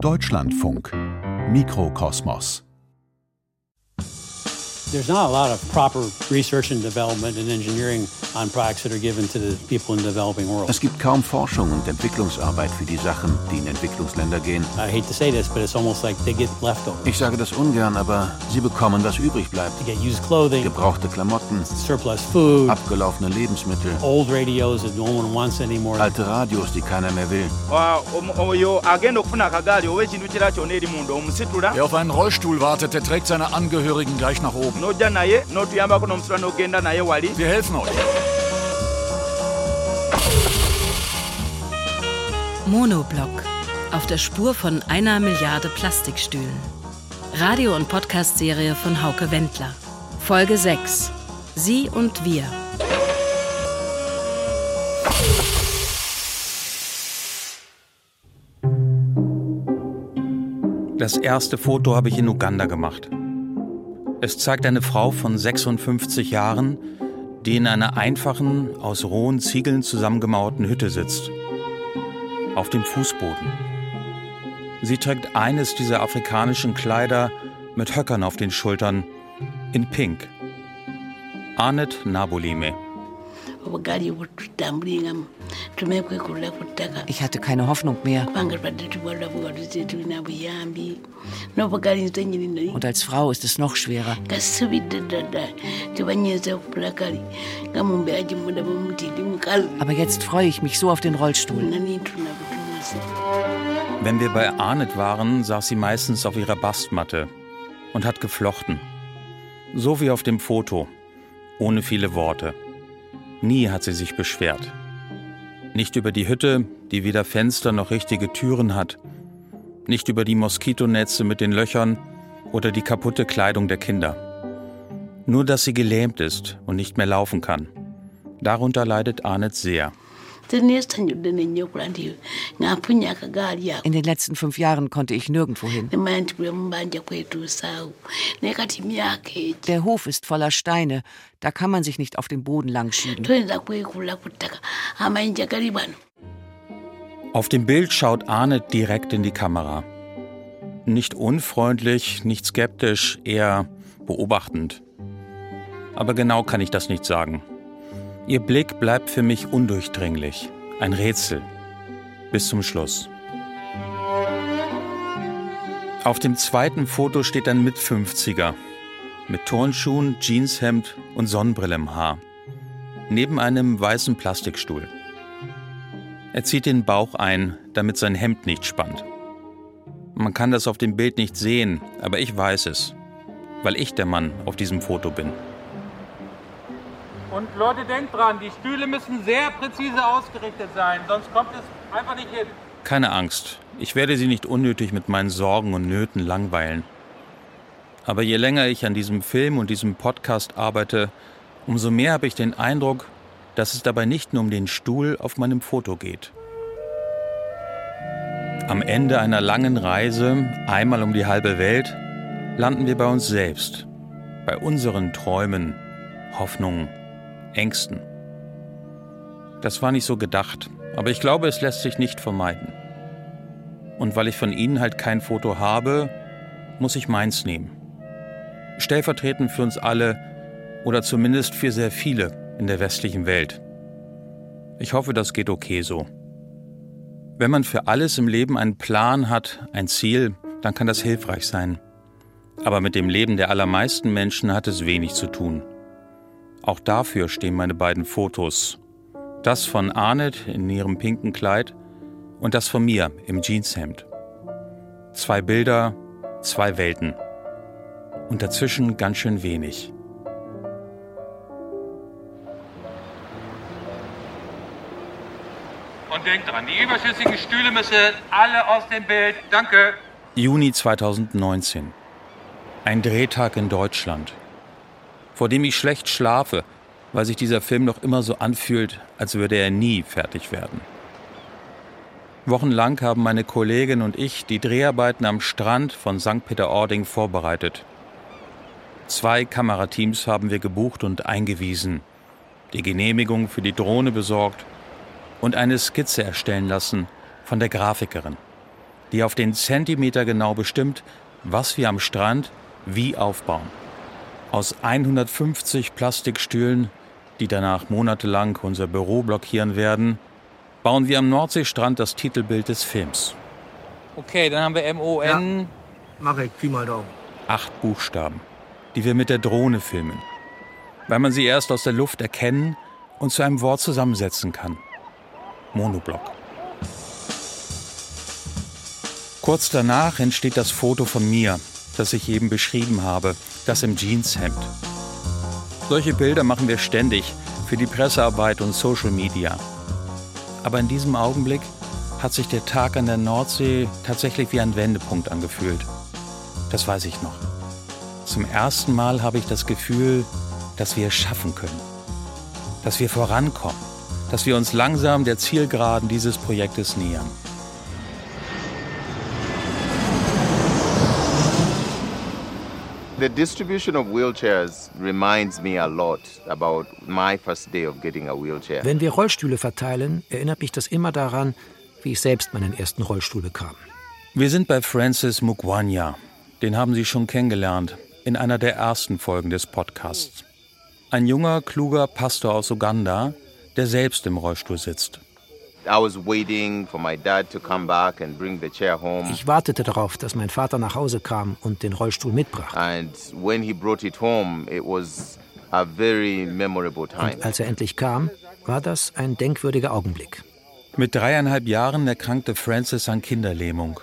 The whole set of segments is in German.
Deutschlandfunk. Mikrokosmos There's not a lot of proper research and development and engineering on products that are given to the people in the developing world. Es gibt kaum Forschung und Entwicklungsarbeit für die Sachen, die in Entwicklungsländer gehen. I hate to say this, but it's almost like they get leftovers. Ich sage das ungern, aber sie bekommen, was übrig bleibt. They get used clothing, Gebrauchte Klamotten, surplus food, abgelaufene Lebensmittel, old radios that no one wants anymore. alte Radios, die keiner mehr will. Omusitula Wer auf einen Rollstuhl wartet, der trägt seine Angehörigen gleich nach oben. N'ojja naye n'otuyambako n'omusitula n'ogenda naye wali Wir helfen euch. Monoblock. Auf der Spur von einer Milliarde Plastikstühlen. Radio- und Podcast-Serie von Hauke Wendler. Folge 6. Sie und wir. Das erste Foto habe ich in Uganda gemacht. Es zeigt eine Frau von 56 Jahren, die in einer einfachen, aus rohen Ziegeln zusammengemauerten Hütte sitzt. Auf dem Fußboden. Sie trägt eines dieser afrikanischen Kleider mit Höckern auf den Schultern in Pink. Anet Nabulime. Ich hatte keine Hoffnung mehr. Und als Frau ist es noch schwerer. Aber jetzt freue ich mich so auf den Rollstuhl. Wenn wir bei Arnett waren, saß sie meistens auf ihrer Bastmatte und hat geflochten. So wie auf dem Foto, ohne viele Worte. Nie hat sie sich beschwert. Nicht über die Hütte, die weder Fenster noch richtige Türen hat. Nicht über die Moskitonetze mit den Löchern oder die kaputte Kleidung der Kinder. Nur, dass sie gelähmt ist und nicht mehr laufen kann. Darunter leidet Arnett sehr. In den letzten fünf Jahren konnte ich nirgendwo hin. Der Hof ist voller Steine. Da kann man sich nicht auf dem Boden langschieben. Auf dem Bild schaut Arnett direkt in die Kamera. Nicht unfreundlich, nicht skeptisch, eher beobachtend. Aber genau kann ich das nicht sagen. Ihr Blick bleibt für mich undurchdringlich. Ein Rätsel. Bis zum Schluss. Auf dem zweiten Foto steht ein Mit-50er. Mit Turnschuhen, Jeanshemd und Sonnenbrille im Haar. Neben einem weißen Plastikstuhl. Er zieht den Bauch ein, damit sein Hemd nicht spannt. Man kann das auf dem Bild nicht sehen, aber ich weiß es, weil ich der Mann auf diesem Foto bin. Und Leute, denkt dran, die Stühle müssen sehr präzise ausgerichtet sein, sonst kommt es einfach nicht hin. Keine Angst, ich werde Sie nicht unnötig mit meinen Sorgen und Nöten langweilen. Aber je länger ich an diesem Film und diesem Podcast arbeite, umso mehr habe ich den Eindruck, dass es dabei nicht nur um den Stuhl auf meinem Foto geht. Am Ende einer langen Reise, einmal um die halbe Welt, landen wir bei uns selbst, bei unseren Träumen, Hoffnungen, Ängsten. Das war nicht so gedacht, aber ich glaube, es lässt sich nicht vermeiden. Und weil ich von Ihnen halt kein Foto habe, muss ich meins nehmen. Stellvertretend für uns alle oder zumindest für sehr viele in der westlichen Welt. Ich hoffe, das geht okay so. Wenn man für alles im Leben einen Plan hat, ein Ziel, dann kann das hilfreich sein. Aber mit dem Leben der allermeisten Menschen hat es wenig zu tun. Auch dafür stehen meine beiden Fotos. Das von Arnett in ihrem pinken Kleid und das von mir im Jeanshemd. Zwei Bilder, zwei Welten. Und dazwischen ganz schön wenig. Und denkt dran, die überschüssigen Stühle müssen alle aus dem Bild. Danke. Juni 2019. Ein Drehtag in Deutschland, vor dem ich schlecht schlafe, weil sich dieser Film noch immer so anfühlt, als würde er nie fertig werden. Wochenlang haben meine Kollegin und ich die Dreharbeiten am Strand von St. Peter-Ording vorbereitet. Zwei Kamerateams haben wir gebucht und eingewiesen, die Genehmigung für die Drohne besorgt und eine Skizze erstellen lassen von der Grafikerin. die auf den Zentimeter genau bestimmt, was wir am Strand wie aufbauen. Aus 150 Plastikstühlen, die danach monatelang unser Büro blockieren werden, bauen wir am Nordseestrand das Titelbild des Films. Okay, dann haben wir M-O-N. Ja, mach ich, Pi mal Daumen. Acht Buchstaben, die wir mit der Drohne filmen, weil man sie erst aus der Luft erkennen und zu einem Wort zusammensetzen kann. Monoblock. Kurz danach entsteht das Foto von mir, das ich eben beschrieben habe, das im Jeanshemd. Solche Bilder machen wir ständig für die Pressearbeit und Social Media. Aber in diesem Augenblick hat sich der Tag an der Nordsee tatsächlich wie ein Wendepunkt angefühlt. Das weiß ich noch. Zum ersten Mal habe ich das Gefühl, dass wir es schaffen können. Dass wir vorankommen. Dass wir uns langsam der Zielgeraden dieses Projektes nähern. The distribution of wheelchairs reminds me a lot about my first day of getting a wheelchair. Wenn wir Rollstühle verteilen, erinnert mich das immer daran, wie ich selbst meinen ersten Rollstuhl bekam. Wir sind bei Francis Mugwanya. Den haben Sie schon kennengelernt in einer der ersten Folgen des Podcasts. Ein junger, kluger Pastor aus Uganda, der selbst im Rollstuhl sitzt. Ich wartete darauf, dass mein Vater nach Hause kam und den Rollstuhl mitbrachte. And when he brought it home, it was a very memorable time. Und als er endlich kam, war das ein denkwürdiger Augenblick. Mit dreieinhalb Jahren erkrankte Francis an Kinderlähmung.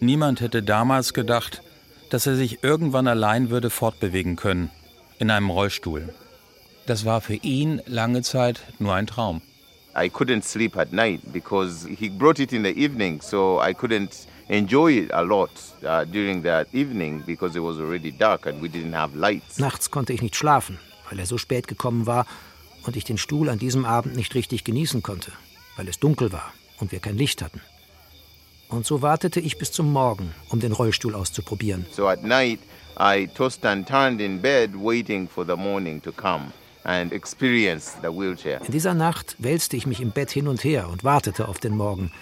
Niemand hätte damals gedacht, dass er sich irgendwann allein würde fortbewegen können, in einem Rollstuhl. Das war für ihn lange Zeit nur ein Traum. I couldn't sleep at night because he brought it in the evening, so I couldn't enjoy it a lot uh, during that evening because it was already dark and we didn't have lights. Nachts konnte ich nicht schlafen, weil er so spät gekommen war und ich den Stuhl an diesem Abend nicht richtig genießen konnte, weil es dunkel war und wir kein Licht hatten. Und so wartete ich bis zum Morgen, um den Rollstuhl auszuprobieren. So at night I tossed and turned in bed waiting for the morning to come. And experience the wheelchair. In dieser Nacht wälzte ich mich im Bett hin und her und wartete auf den Morgen,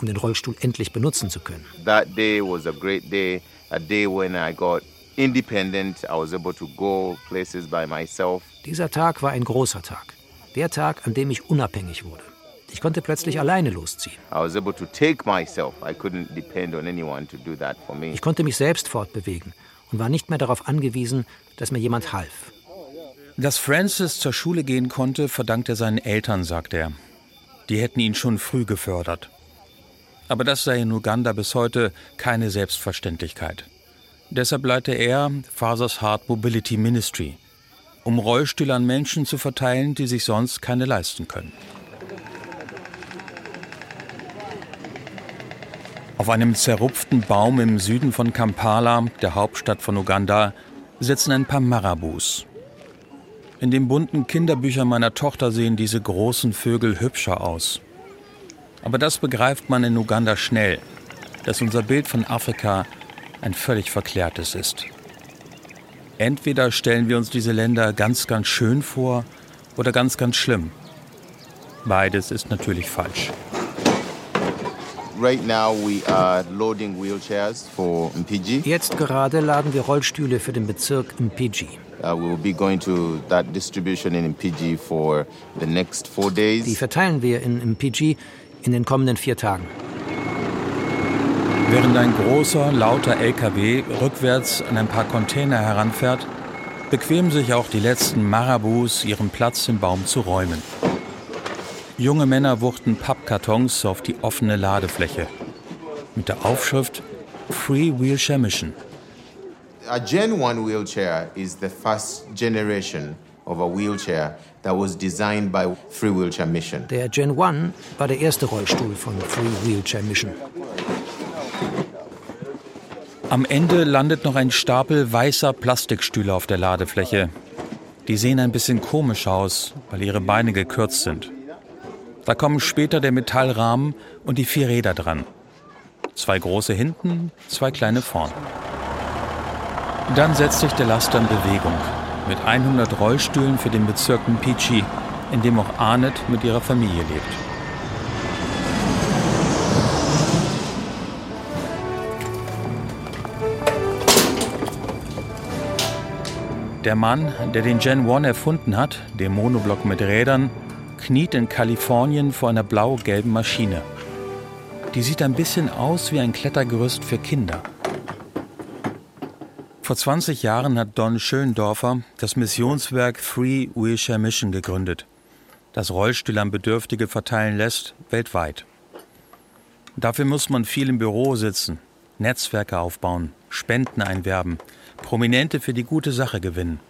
um den Rollstuhl endlich benutzen zu können. That day was a great day, a day when I got independent. I was able to go places by myself. Dieser Tag war ein großer Tag. Der Tag, an dem ich unabhängig wurde. Ich konnte plötzlich alleine losziehen. I was able to take myself. I couldn't depend on anyone to do that for me. Ich konnte mich selbst fortbewegen und war nicht mehr darauf angewiesen, dass mir jemand half. Dass Francis zur Schule gehen konnte, verdankt er seinen Eltern, sagt er. Die hätten ihn schon früh gefördert. Aber das sei in Uganda bis heute keine Selbstverständlichkeit. Deshalb leite er Fathers Heart Mobility Ministry, um Rollstühle an Menschen zu verteilen, die sich sonst keine leisten können. Auf einem zerrupften Baum im Süden von Kampala, der Hauptstadt von Uganda, sitzen ein paar Marabus. In den bunten Kinderbüchern meiner Tochter sehen diese großen Vögel hübscher aus. Aber das begreift man in Uganda schnell, dass unser Bild von Afrika ein völlig verklärtes ist. Entweder stellen wir uns diese Länder ganz, ganz schön vor oder ganz, ganz schlimm. Beides ist natürlich falsch. Right now we are loading wheelchairs for Mpiji. Jetzt gerade laden wir Rollstühle für den Bezirk Mpiji. Uh, we will be going to that distribution in Mpiji for the next four days. Die verteilen wir in Mpiji in den kommenden vier Tagen. Während ein großer, lauter LKW rückwärts an ein paar Container heranfährt, bequemen sich auch die letzten Marabus, ihren Platz im Baum zu räumen. Junge Männer wuchten Pappkartons auf die offene Ladefläche mit der Aufschrift Free Wheelchair Mission. A Gen 1 wheelchair is the first generation of a wheelchair that was designed by Free Wheelchair Mission. Der Gen 1 war der erste Rollstuhl von Free Wheelchair Mission. Am Ende landet noch ein Stapel weißer Plastikstühle auf der Ladefläche. Die sehen ein bisschen komisch aus, weil ihre Beine gekürzt sind. Da kommen später der Metallrahmen und die vier Räder dran. Zwei große hinten, zwei kleine vorn. Dann setzt sich der Laster in Bewegung. Mit 100 Rollstühlen für den Bezirk Mpichi, in dem auch Arnett mit ihrer Familie lebt. Der Mann, der den Gen 1 erfunden hat, den Monoblock mit Rädern, kniet in Kalifornien vor einer blau-gelben Maschine. Die sieht ein bisschen aus wie ein Klettergerüst für Kinder. Vor 20 Jahren hat Don Schöndorfer das Missionswerk Free Wheelchair Mission gegründet, das Rollstühle an Bedürftige verteilen lässt, weltweit. Dafür muss man viel im Büro sitzen, Netzwerke aufbauen, Spenden einwerben, Prominente für die gute Sache gewinnen.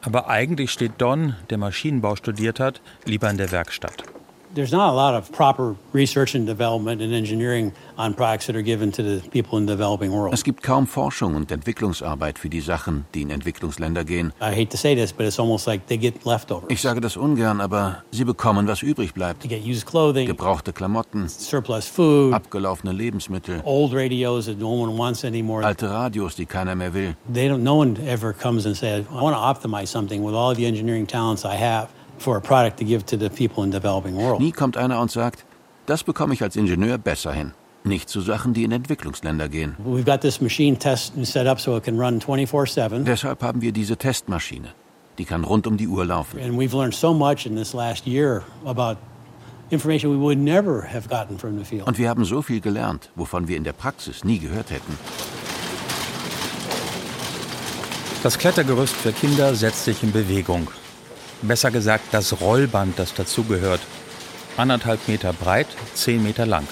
Aber eigentlich steht Don, der Maschinenbau studiert hat, lieber in der Werkstatt. There's not a lot of proper research and development and engineering on products that are given to the people in the developing world. Es gibt kaum Forschung und Entwicklungsarbeit für die Sachen, die in Entwicklungsländer gehen. I hate to say this, but it's almost like they get leftovers. Ich sage das ungern, aber sie bekommen, was übrig bleibt. They get used clothing, Gebrauchte Klamotten, surplus food, abgelaufene Lebensmittel, old radios that no one wants anymore. alte Radios, die keiner mehr will. They don't. No one ever comes and says, "I want to optimize something with all the engineering talents I have for a product to give to the people in the developing world." Nie kommt einer und sagt, das bekomme ich als Ingenieur besser hin. Nicht zu Sachen, die in Entwicklungsländer gehen. We've got this machine test set up so it can run 24/7. Deshalb haben wir diese Testmaschine. Die kann rund um die Uhr laufen. And we've learned so much in this last year about information we would never have gotten from the field. Und wir haben so viel gelernt, wovon wir in der Praxis nie gehört hätten. Das Klettergerüst für Kinder setzt sich in Bewegung. Besser gesagt, das Rollband, das dazugehört. Anderthalb Meter breit, zehn Meter lang.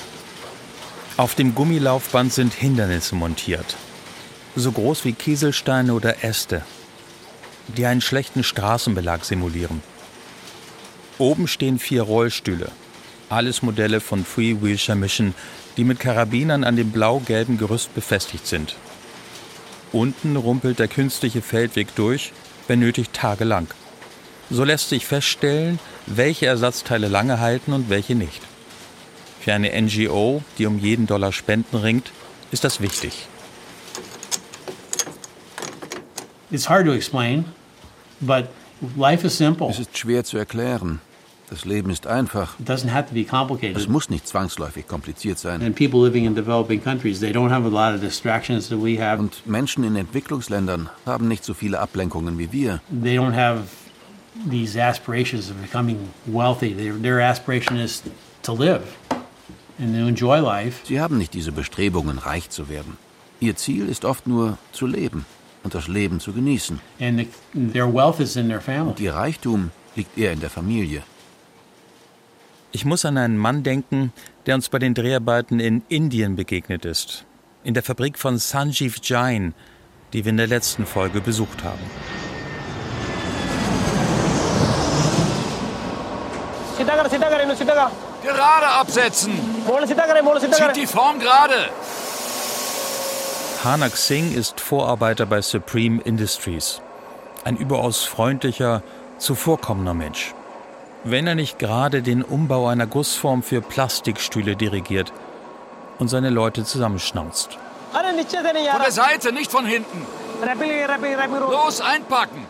Auf dem Gummilaufband sind Hindernisse montiert. So groß wie Kieselsteine oder Äste, die einen schlechten Straßenbelag simulieren. Oben stehen vier Rollstühle. Alles Modelle von Free Wheelchair Mission, die mit Karabinern an dem blau-gelben Gerüst befestigt sind. Unten rumpelt der künstliche Feldweg durch, wenn nötig tagelang. So lässt sich feststellen, welche Ersatzteile lange halten und welche nicht. Für eine NGO, die um jeden Dollar Spenden ringt, ist das wichtig. It's hard to explain, but life is simple. Es ist schwer zu erklären. Das Leben ist einfach. It doesn't have to be complicated. Es muss nicht zwangsläufig kompliziert sein. And people living in developing countries, they don't have a lot of distractions that we have. Und Menschen in Entwicklungsländern haben nicht so viele Ablenkungen wie wir. They don't have these aspirations of becoming wealthy. Their, their aspiration is to live and to enjoy life. Sie haben nicht diese Bestrebungen, reich zu werden. Ihr Ziel ist oft nur zu leben und das Leben zu genießen. And the, their wealth is in their family. Und ihr Reichtum liegt eher in der Familie. Ich muss an einen Mann denken, der uns bei den Dreharbeiten in Indien begegnet ist. In der Fabrik von Sanjeev Jain, die wir in der letzten Folge besucht haben. Gerade absetzen! Zieht die Form gerade! Hanak Singh ist Vorarbeiter bei Supreme Industries. Ein überaus freundlicher, zuvorkommender Mensch. Wenn er nicht gerade den Umbau einer Gussform für Plastikstühle dirigiert und seine Leute zusammenschnauzt. Von der Seite, nicht von hinten. Los, einpacken!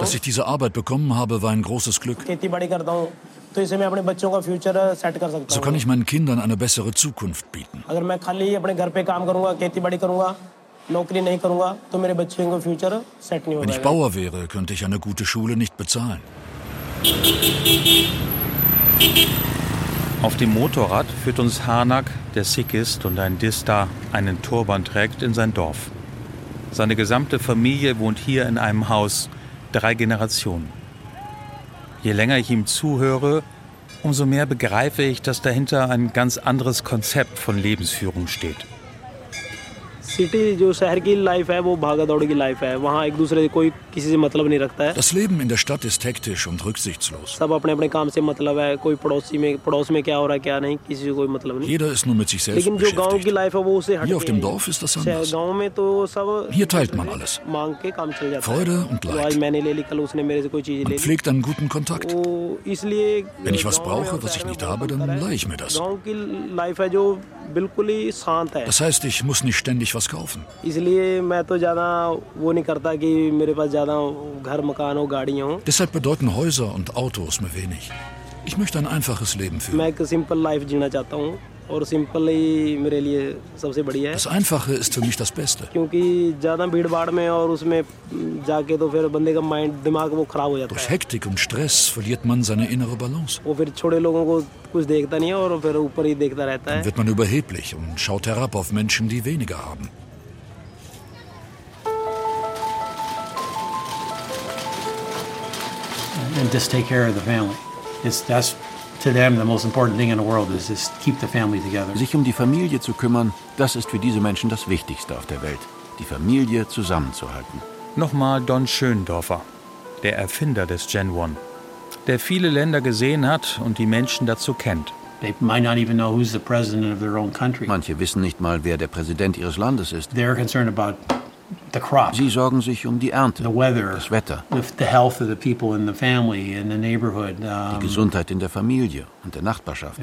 Dass ich diese Arbeit bekommen habe, war ein großes Glück. So kann ich meinen Kindern eine bessere Zukunft bieten. Wenn ich Bauer wäre, könnte ich eine gute Schule nicht bezahlen. Auf dem Motorrad führt uns Hanak, der Sikh ist und ein Dista einen Turban trägt, in sein Dorf. Seine gesamte Familie wohnt hier in einem Haus, drei Generationen. Je länger ich ihm zuhöre, umso mehr begreife ich, dass dahinter ein ganz anderes Konzept von Lebensführung steht. Das Leben in der Stadt ist hektisch und rücksichtslos. Jeder ist nur mit sich selbst beschäftigt. Hier auf dem Dorf ist das anders. Hier teilt man alles. Freude und Leid. Man pflegt einen guten Kontakt. Wenn ich was brauche, was ich nicht habe, dann leihe ich mir das. Das heißt, ich muss nicht ständig was kaufen. Deshalb bedeuten Häuser und Autos mir wenig. Ich möchte ein einfaches Leben führen. Das Einfache ist für mich das Beste. Durch Hektik und Stress verliert man seine innere Balance. Dann wird man überheblich und schaut herab auf Menschen, die weniger haben. And just take care of the family. It's, that's to them the most important thing in the world is just keep the family together. Sich um die Familie zu kümmern, das ist für diese Menschen das Wichtigste auf der Welt. Die Familie zusammenzuhalten. Nochmal Don Schöndorfer, der Erfinder des Gen One, der viele Länder gesehen hat und die Menschen dazu kennt. They might not even know who's the president of their own country. Manche wissen nicht mal, wer der Präsident ihres Landes ist. They're concerned about the crop, Sie sorgen sich um die Ernte, the weather, das Wetter, the, the health of the people in the family, in the neighborhood. die Gesundheit in der Familie und der Nachbarschaft.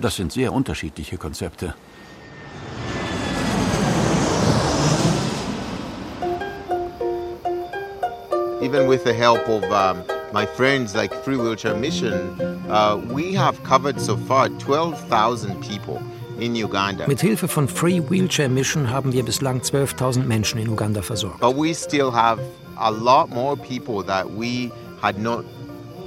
Das sind sehr unterschiedliche Konzepte. Even with the help of um, my friends like Free Wheelchair Mission, uh, we have covered so far 12,000 people. Mit Hilfe von Free Wheelchair Mission haben wir bislang 12.000 Menschen in Uganda versorgt. But we still have a lot more people that we had not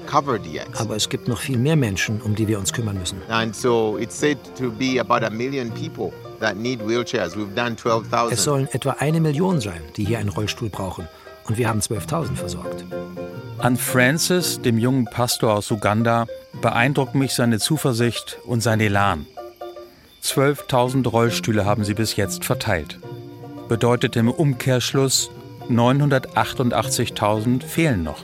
covered yet. Aber es gibt noch viel mehr Menschen, um die wir uns kümmern müssen. And so it's said to be about a million people that need wheelchairs. We've done Es 12,000. sollen etwa eine Million sein, die hier einen Rollstuhl brauchen. Und wir haben 12.000 versorgt. An Francis, dem jungen Pastor aus Uganda, beeindruckt mich seine Zuversicht und sein Elan. 12.000 Rollstühle haben sie bis jetzt verteilt. Bedeutet im Umkehrschluss, 988.000 fehlen noch.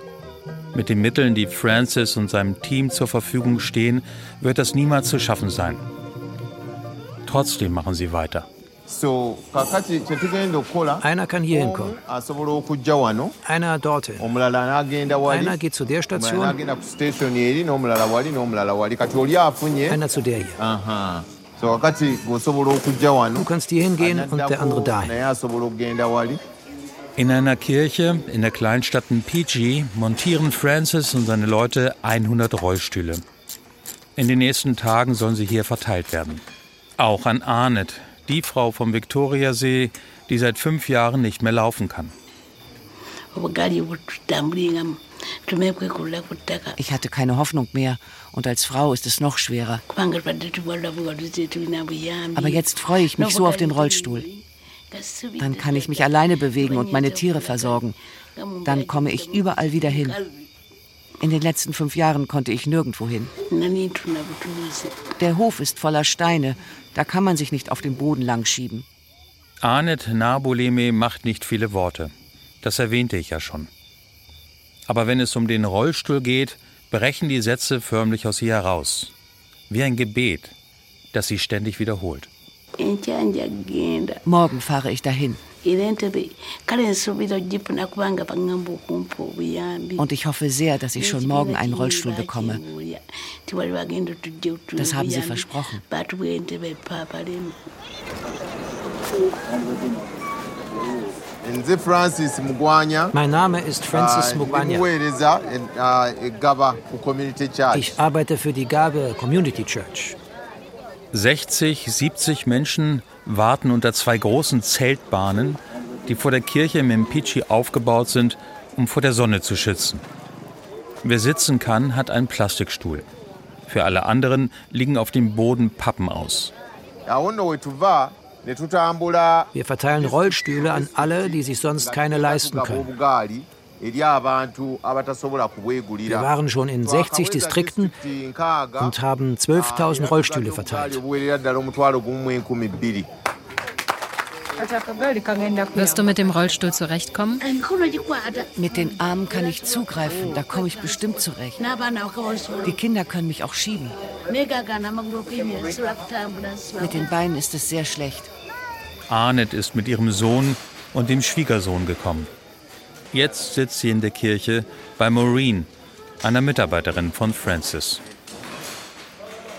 Mit den Mitteln, die Francis und seinem Team zur Verfügung stehen, wird das niemals zu schaffen sein. Trotzdem machen sie weiter. Einer kann hier hinkommen, wano einer dorthin. Einer geht zu der Station, einer zu der hier. Aha. Du kannst hier hingehen und der andere dahin. In einer Kirche in der Kleinstadt Mpiji montieren Francis und seine Leute 100 Rollstühle. In den nächsten Tagen sollen sie hier verteilt werden. Auch an Arnett, die Frau vom Viktoriasee, die seit fünf Jahren nicht mehr laufen kann. Ich hatte keine Hoffnung mehr und als Frau ist es noch schwerer. Aber jetzt freue ich mich so auf den Rollstuhl. Dann kann ich mich alleine bewegen und meine Tiere versorgen. Dann komme ich überall wieder hin. In den letzten fünf Jahren konnte ich nirgendwo hin. Der Hof ist voller Steine. Da kann man sich nicht auf dem Boden langschieben. Arnett Nabuleme macht nicht viele Worte. Das erwähnte ich ja schon. Aber wenn es um den Rollstuhl geht, brechen die Sätze förmlich aus ihr heraus. Wie ein Gebet, das sie ständig wiederholt. Morgen fahre ich dahin. Und ich hoffe sehr, dass ich schon morgen einen Rollstuhl bekomme. Das haben sie versprochen. Mein Name ist Francis Ah, Mugwanya. e- ah, community church Ich arbeite für die Gabe Community Church. 60, 70 Menschen warten unter zwei großen Zeltbahnen, die vor der Kirche im Mpichi aufgebaut sind, um vor der Sonne zu schützen. Wer sitzen kann, hat einen Plastikstuhl. Für alle anderen liegen auf dem Boden Pappen aus. awo ne Wir verteilen Rollstühle an alle, die sich sonst keine leisten können. Wir waren schon in 60 Distrikten und haben 12.000 Rollstühle verteilt. Wirst du mit dem Rollstuhl zurechtkommen? gikwata Mit den Armen kann ich zugreifen, da komme ich bestimmt zurecht. Die Kinder können mich auch schieben. Mit den Beinen ist es sehr schlecht. Arnett ist mit ihrem Sohn und dem Schwiegersohn gekommen. Jetzt sitzt sie in der Kirche bei Maureen, einer Mitarbeiterin von Francis.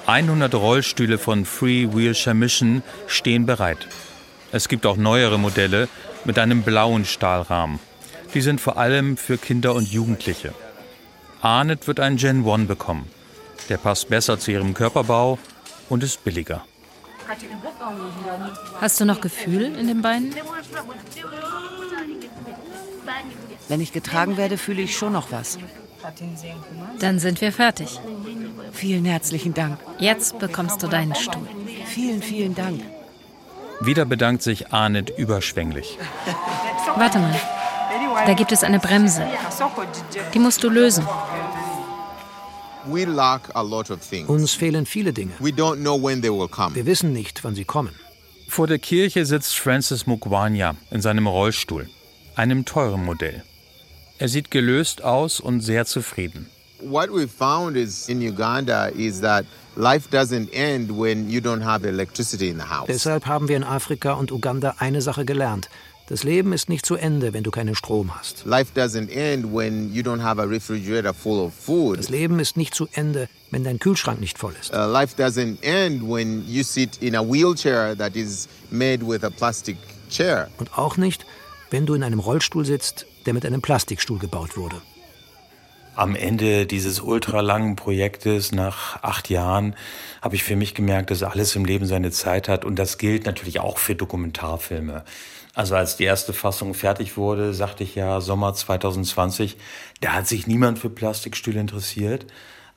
100 Rollstühle von Free Wheelchair Mission stehen bereit. Es gibt auch neuere Modelle mit einem blauen Stahlrahmen. Die sind vor allem für Kinder und Jugendliche. Arnett wird einen Gen 1 bekommen. Der passt besser zu ihrem Körperbau und ist billiger. Hast du noch Gefühl in den Beinen? Wenn ich getragen werde, fühle ich schon noch was. Dann sind wir fertig. Vielen herzlichen Dank. Jetzt bekommst du deinen Stuhl. Vielen, vielen Dank. Wieder bedankt sich Arnett überschwänglich. Warte mal. Da gibt es eine Bremse. Die musst du lösen. Uns fehlen viele Dinge. Wir wissen nicht, wann sie kommen. Vor der Kirche sitzt Francis Mugwanya in seinem Rollstuhl, einem teuren Modell. Er sieht gelöst aus und sehr zufrieden. What we found is in Uganda is that life doesn't end when you don't have electricity in the house. Deshalb haben wir in Afrika und Uganda eine Sache gelernt. Das Leben ist nicht zu Ende, wenn du keinen Strom hast. Life doesn't end when you don't have a refrigerator full of food. Das Leben ist nicht zu Ende, wenn dein Kühlschrank nicht voll ist. Uh, life doesn't end when you sit in a wheelchair that is made with a plastic chair. Und auch nicht, wenn du in einem Rollstuhl sitzt, der mit einem Plastikstuhl gebaut wurde. Am Ende dieses ultralangen Projektes nach acht Jahren habe ich für mich gemerkt, dass alles im Leben seine Zeit hat und das gilt natürlich auch für Dokumentarfilme. Also als die erste Fassung fertig wurde, sagte ich ja Sommer 2020, da hat sich niemand für Plastikstühle interessiert.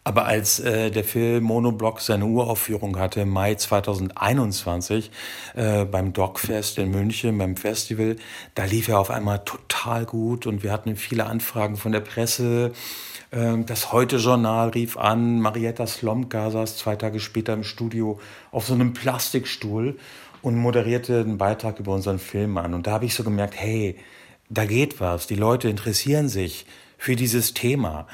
Aber als äh, der Film Monoblock seine Uraufführung hatte im Mai 2021 äh, beim Dogfest in München, beim Festival, da lief er auf einmal total gut und wir hatten viele Anfragen von der Presse. Ähm, das Heute-Journal rief an, Marietta Slomka saß zwei Tage später im Studio auf so einem Plastikstuhl und moderierte einen Beitrag über unseren Film an. Und da habe ich so gemerkt, hey, da geht was. Die Leute interessieren sich für dieses Thema.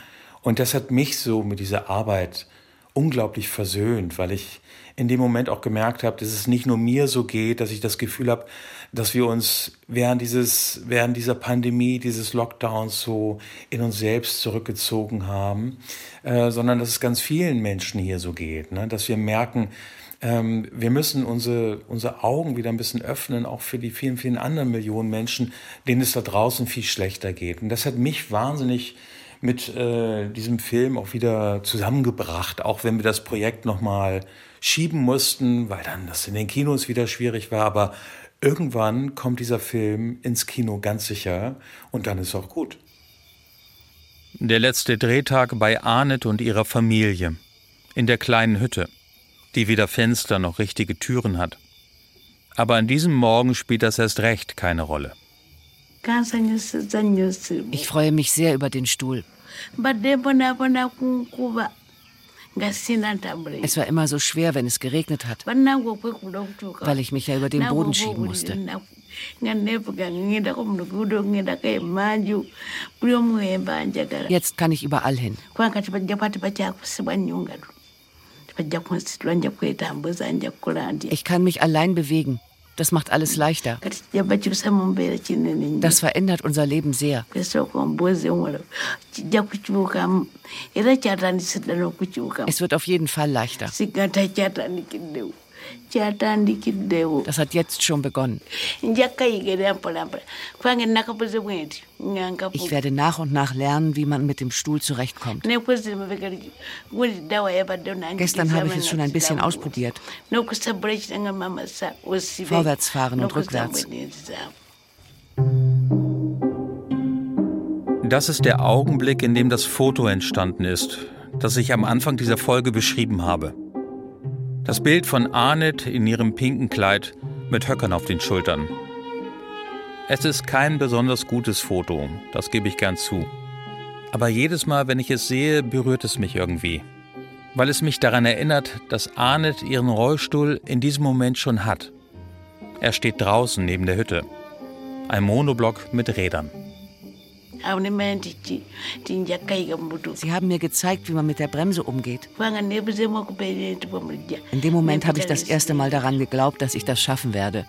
Und das hat mich so mit dieser Arbeit unglaublich versöhnt, weil ich in dem Moment auch gemerkt habe, dass es nicht nur mir so geht, dass ich das Gefühl habe, dass wir uns während dieses, während dieser Pandemie, dieses Lockdowns so in uns selbst zurückgezogen haben, äh, sondern dass es ganz vielen Menschen hier so geht, ne? dass wir merken, ähm, wir müssen unsere, unsere Augen wieder ein bisschen öffnen, auch für die vielen, vielen anderen Millionen Menschen, denen es da draußen viel schlechter geht. Und das hat mich wahnsinnig mit äh, diesem Film auch wieder zusammengebracht, auch wenn wir das Projekt nochmal schieben mussten, weil dann das in den Kinos wieder schwierig war. Aber irgendwann kommt dieser Film ins Kino ganz sicher und dann ist auch gut. Der letzte Drehtag bei Arnett und ihrer Familie in der kleinen Hütte die weder Fenster noch richtige Türen hat. Aber an diesem Morgen spielt das erst recht keine Rolle. Ich freue mich sehr über den Stuhl. Es war immer so schwer, wenn es geregnet hat, weil ich mich ja über den Boden schieben musste. Jetzt kann ich überall hin. Ich kann mich allein bewegen. Das macht alles leichter. Das verändert unser Leben sehr. Es wird auf jeden Fall leichter. Das hat jetzt schon begonnen. Ich werde nach und nach lernen, wie man mit dem Stuhl zurechtkommt. Gestern habe ich es schon ein bisschen ausprobiert. Vorwärts fahren und rückwärts. Das ist der Augenblick, in dem das Foto entstanden ist, das ich am Anfang dieser Folge beschrieben habe. Das Bild von Arnett in ihrem pinken Kleid mit Höckern auf den Schultern. Es ist kein besonders gutes Foto, das gebe ich gern zu. Aber jedes Mal, wenn ich es sehe, berührt es mich irgendwie. Weil es mich daran erinnert, dass Arnett ihren Rollstuhl in diesem Moment schon hat. Er steht draußen neben der Hütte. Ein Monoblock mit Rädern. Sie haben mir gezeigt, wie man mit der Bremse umgeht. In dem Moment habe ich das erste Mal daran geglaubt, dass ich das schaffen werde.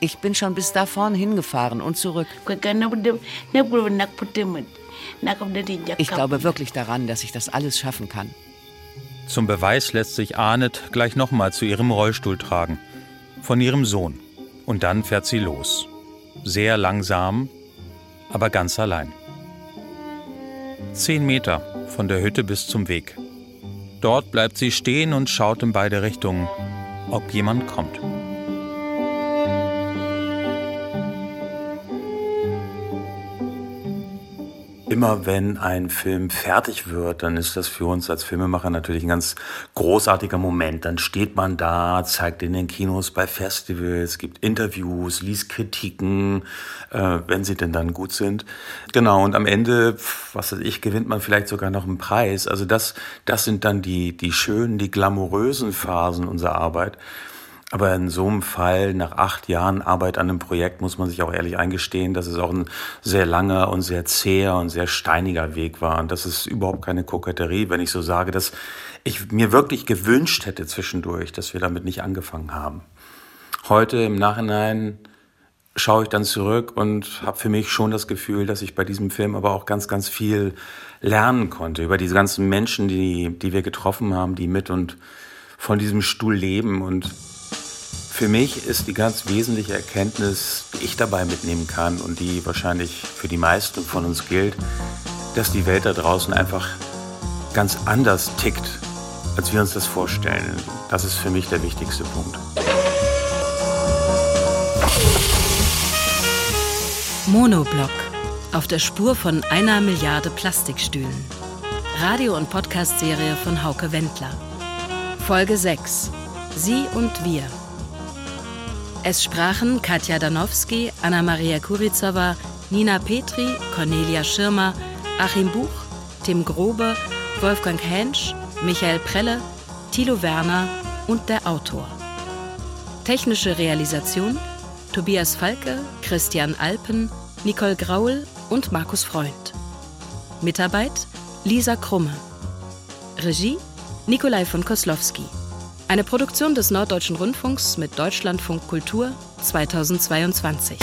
Ich bin schon bis da vorne hingefahren und zurück. Ich glaube wirklich daran, dass ich das alles schaffen kann. Zum Beweis lässt sich Arnett gleich nochmal zu ihrem Rollstuhl tragen. Von ihrem Sohn. Und dann fährt sie los. Sehr langsam, aber ganz allein. Zehn Meter von der Hütte bis zum Weg. Dort bleibt sie stehen und schaut in beide Richtungen, ob jemand kommt. Immer wenn ein Film fertig wird, dann ist das für uns als Filmemacher natürlich ein ganz großartiger Moment. Dann steht man da, zeigt in den Kinos, bei Festivals, gibt Interviews, liest Kritiken, äh, wenn sie denn dann gut sind. Genau, und am Ende, was weiß ich, gewinnt man vielleicht sogar noch einen Preis. Also das, das sind dann die, die schönen, die glamourösen Phasen unserer Arbeit. Aber in so einem Fall, nach acht Jahren Arbeit an einem Projekt, muss man sich auch ehrlich eingestehen, dass es auch ein sehr langer und sehr zäher und sehr steiniger Weg war. Und das ist überhaupt keine Koketterie, wenn ich so sage, dass ich mir wirklich gewünscht hätte zwischendurch, dass wir damit nicht angefangen haben. Heute im Nachhinein schaue ich dann zurück und habe für mich schon das Gefühl, dass ich bei diesem Film aber auch ganz, ganz viel lernen konnte über diese ganzen Menschen, die, die wir getroffen haben, die mit und von diesem Stuhl leben und für mich ist die ganz wesentliche Erkenntnis, die ich dabei mitnehmen kann und die wahrscheinlich für die meisten von uns gilt, dass die Welt da draußen einfach ganz anders tickt, als wir uns das vorstellen. Das ist für mich der wichtigste Punkt. Monoblock. Auf der Spur von einer Milliarde Plastikstühlen. Radio- und Podcast-Serie von Hauke Wendler. Folge 6. Sie und wir. Es sprachen Katja Danowski, Anna-Maria Kurizowa, Nina Petri, Cornelia Schirmer, Achim Buch, Tim Grobe, Wolfgang Hensch, Michael Prelle, Thilo Werner und der Autor. Technische Realisation Tobias Falke, Christian Alpen, Nicole Graul und Markus Freund. Mitarbeit Lisa Krumme. Regie Nikolai von Koslowski. Eine Produktion des Norddeutschen Rundfunks mit Deutschlandfunk Kultur 2022.